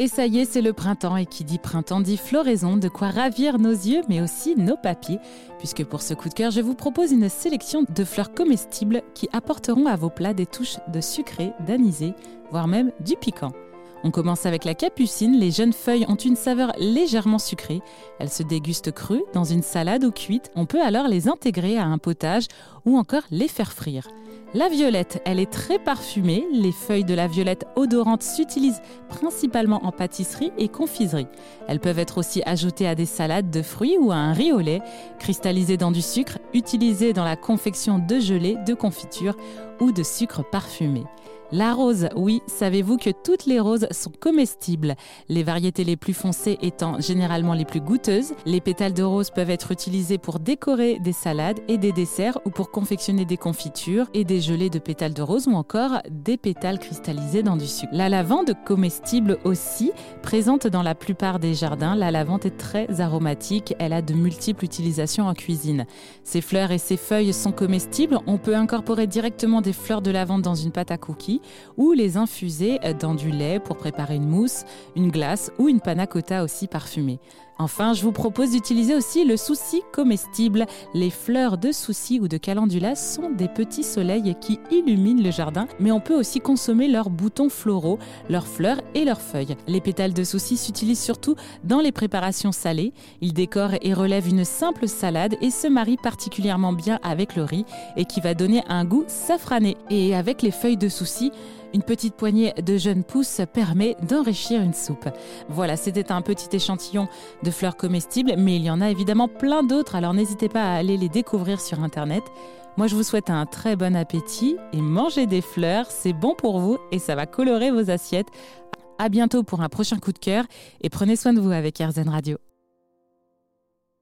Et ça y est, c'est le printemps et qui dit printemps dit floraison, de quoi ravir nos yeux mais aussi nos papiers, puisque pour ce coup de cœur, je vous propose une sélection de fleurs comestibles qui apporteront à vos plats des touches de sucré, d'anisé, voire même du piquant. On commence avec la capucine. Les jeunes feuilles ont une saveur légèrement sucrée. Elles se dégustent crues dans une salade ou cuite. On peut alors les intégrer à un potage ou encore les faire frire. La violette, elle est très parfumée. Les feuilles de la violette odorante s'utilisent principalement en pâtisserie et confiserie. Elles peuvent être aussi ajoutées à des salades de fruits ou à un riz au lait, cristallisées dans du sucre, utilisées dans la confection de gelée, de confiture ou de sucre parfumé. La rose, oui, savez-vous que toutes les roses sont comestibles, les variétés les plus foncées étant généralement les plus goûteuses. Les pétales de rose peuvent être utilisés pour décorer des salades et des desserts ou pour confectionner des confitures et des gelées de pétales de rose ou encore des pétales cristallisés dans du sucre. La lavande, comestible aussi, présente dans la plupart des jardins, la lavande est très aromatique, elle a de multiples utilisations en cuisine. Ses fleurs et ses feuilles sont comestibles, on peut incorporer directement des fleurs de lavande dans une pâte à cookies ou les infuser dans du lait pour préparer une mousse, une glace ou une panna cotta aussi parfumée. Enfin, je vous propose d'utiliser aussi le souci comestible. Les fleurs de souci ou de calendula sont des petits soleils qui illuminent le jardin, mais on peut aussi consommer leurs boutons floraux, leurs fleurs et leurs feuilles. Les pétales de souci s'utilisent surtout dans les préparations salées. Ils décorent et relèvent une simple salade et se marient particulièrement bien avec le riz et qui va donner un goût safrané. Et avec les feuilles de souci, une petite poignée de jeunes pousses permet d'enrichir une soupe. Voilà, c'était un petit échantillon fleurs comestibles, mais il y en a évidemment plein d'autres, alors n'hésitez pas à aller les découvrir sur Internet. Moi, je vous souhaite un très bon appétit et manger des fleurs, c'est bon pour vous et ça va colorer vos assiettes. À bientôt pour un prochain coup de cœur et prenez soin de vous avec RZN Radio.